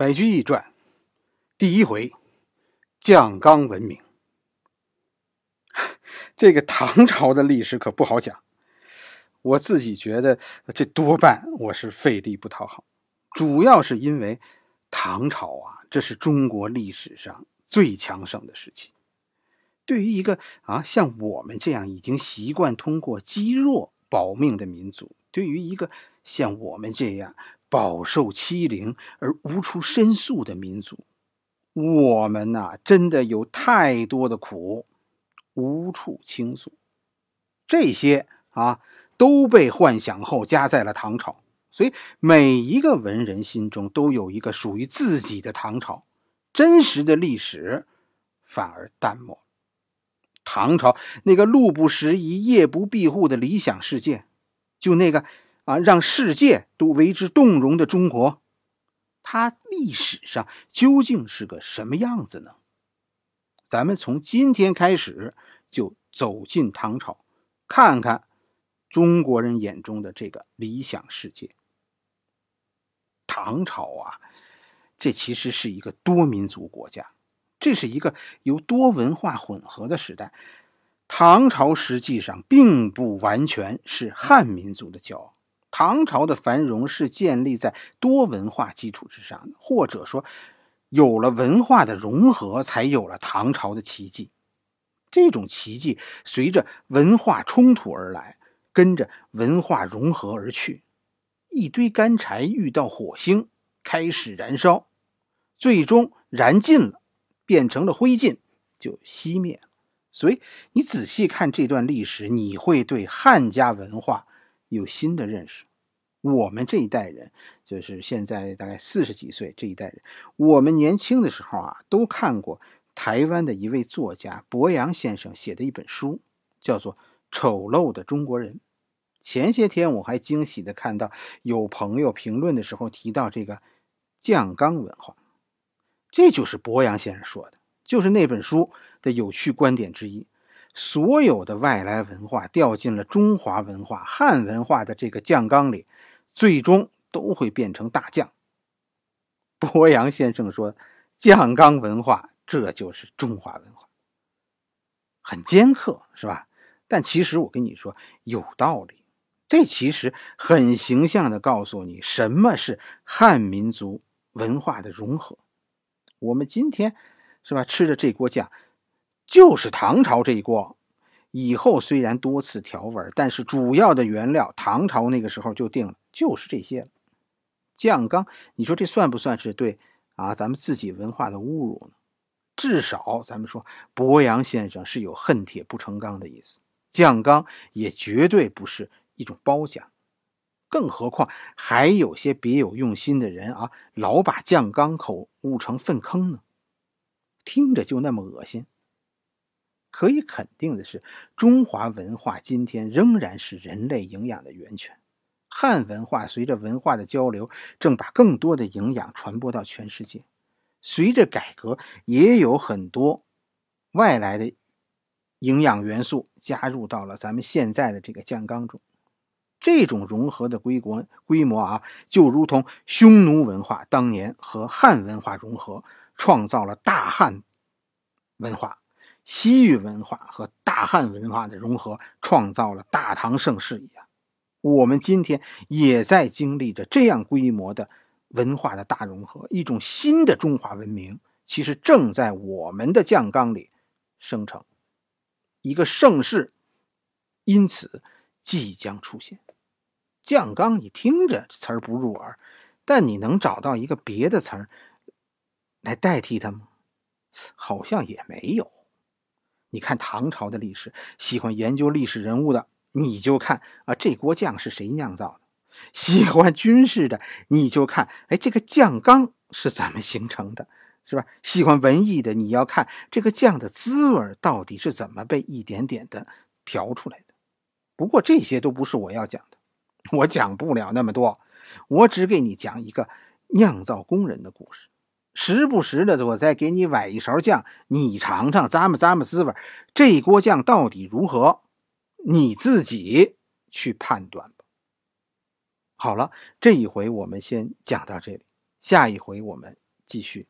白居易传第一回，酱缸文明。这个唐朝的历史可不好讲，我自己觉得这多半我是费力不讨好，主要是因为唐朝啊，这是中国历史上最强盛的时期。对于一个啊像我们这样已经习惯通过积弱保命的民族，对于一个像我们这样。饱受欺凌而无处申诉的民族，我们呐，真的有太多的苦，无处倾诉。这些啊，都被幻想后加在了唐朝，所以每一个文人心中都有一个属于自己的唐朝。真实的历史反而淡漠。唐朝那个路不拾遗、夜不闭户的理想世界，就那个。啊，让世界都为之动容的中国，它历史上究竟是个什么样子呢？咱们从今天开始就走进唐朝，看看中国人眼中的这个理想世界。唐朝啊，这其实是一个多民族国家，这是一个由多文化混合的时代。唐朝实际上并不完全是汉民族的骄傲。唐朝的繁荣是建立在多文化基础之上的，或者说，有了文化的融合，才有了唐朝的奇迹。这种奇迹随着文化冲突而来，跟着文化融合而去。一堆干柴遇到火星，开始燃烧，最终燃尽了，变成了灰烬，就熄灭了。所以，你仔细看这段历史，你会对汉家文化。有新的认识，我们这一代人，就是现在大概四十几岁这一代人，我们年轻的时候啊，都看过台湾的一位作家博洋先生写的一本书，叫做《丑陋的中国人》。前些天我还惊喜的看到有朋友评论的时候提到这个酱缸文化，这就是博洋先生说的，就是那本书的有趣观点之一。所有的外来文化掉进了中华文化、汉文化的这个酱缸里，最终都会变成大酱。博洋先生说：“酱缸文化，这就是中华文化。”很尖刻，是吧？但其实我跟你说有道理。这其实很形象的告诉你，什么是汉民族文化的融合。我们今天是吧，吃着这锅酱。就是唐朝这一锅，以后虽然多次调味，但是主要的原料唐朝那个时候就定了，就是这些酱缸。你说这算不算是对啊咱们自己文化的侮辱呢？至少咱们说博洋先生是有恨铁不成钢的意思，酱缸也绝对不是一种褒奖，更何况还有些别有用心的人啊，老把酱缸口误成粪坑呢，听着就那么恶心。可以肯定的是，中华文化今天仍然是人类营养的源泉。汉文化随着文化的交流，正把更多的营养传播到全世界。随着改革，也有很多外来的营养元素加入到了咱们现在的这个酱缸中。这种融合的规模规模啊，就如同匈奴文化当年和汉文化融合，创造了大汉文化。西域文化和大汉文化的融合，创造了大唐盛世一样。我们今天也在经历着这样规模的文化的大融合，一种新的中华文明其实正在我们的酱缸里生成，一个盛世因此即将出现。酱缸，你听着词儿不入耳，但你能找到一个别的词儿来代替它吗？好像也没有。你看唐朝的历史，喜欢研究历史人物的，你就看啊，这锅酱是谁酿造的；喜欢军事的，你就看，哎，这个酱缸是怎么形成的，是吧？喜欢文艺的，你要看这个酱的滋味到底是怎么被一点点的调出来的。不过这些都不是我要讲的，我讲不了那么多，我只给你讲一个酿造工人的故事。时不时的，我再给你崴一勺酱，你尝尝，咂摸咂摸滋味，这锅酱到底如何？你自己去判断吧。好了，这一回我们先讲到这里，下一回我们继续。